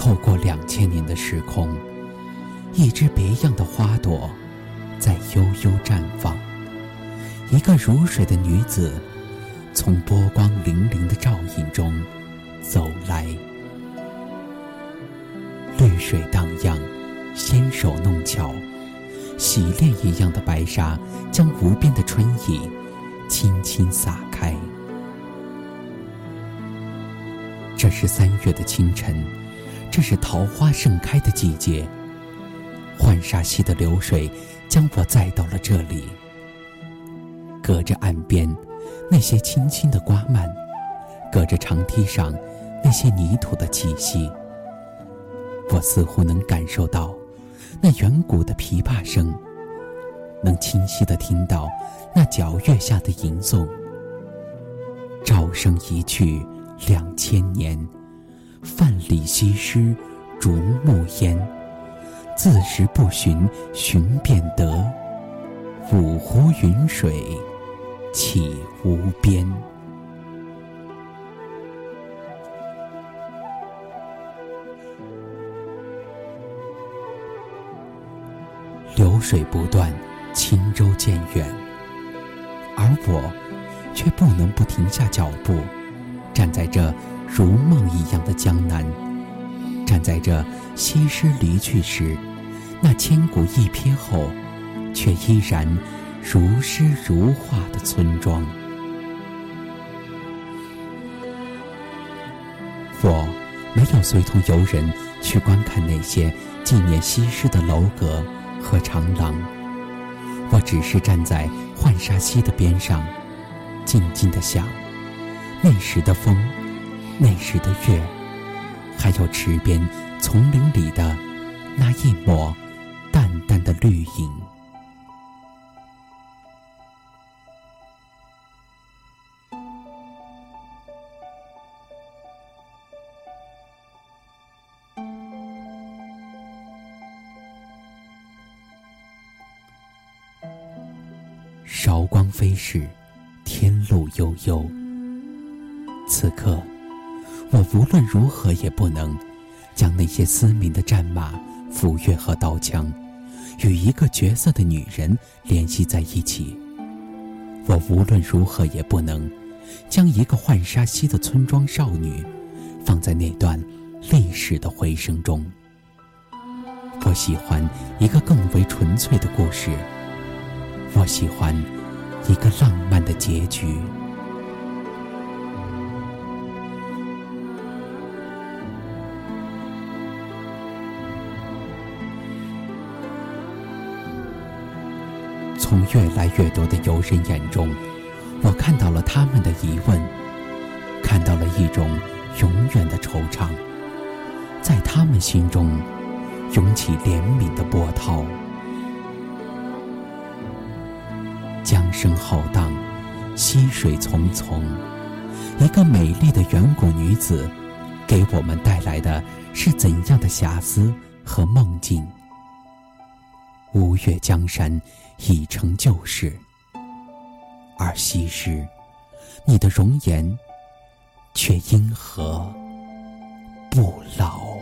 透过两千年的时空，一只别样的花朵在悠悠绽放。一个如水的女子，从波光粼粼的照影中走来。绿水荡漾，纤手弄巧，洗练一样的白纱，将无边的春意轻轻洒开。这是三月的清晨，这是桃花盛开的季节。浣纱溪的流水将我载到了这里。隔着岸边，那些轻轻的刮蔓；隔着长堤上，那些泥土的气息。我似乎能感受到那远古的琵琶声，能清晰的听到那皎月下的吟诵。朝生一去两千年，范蠡西施逐暮烟。自时不寻，寻便得。五湖云水。起无边，流水不断，轻舟渐远，而我却不能不停下脚步，站在这如梦一样的江南，站在这西施离去时，那千古一瞥后，却依然。如诗如画的村庄，我没有随同游人去观看那些纪念西施的楼阁和长廊，我只是站在浣纱溪的边上，静静的想，那时的风，那时的月，还有池边丛林里的那一抹淡淡的绿影。韶光飞逝，天路悠悠。此刻，我无论如何也不能将那些嘶鸣的战马、斧钺和刀枪，与一个绝色的女人联系在一起。我无论如何也不能将一个浣纱溪的村庄少女，放在那段历史的回声中。我喜欢一个更为纯粹的故事。我喜欢一个浪漫的结局。从越来越多的游人眼中，我看到了他们的疑问，看到了一种永远的惆怅，在他们心中涌起怜悯的波涛。江声浩荡，溪水淙淙，一个美丽的远古女子，给我们带来的是怎样的遐思和梦境？吴越江山已成旧事，而昔日，你的容颜却因何不老？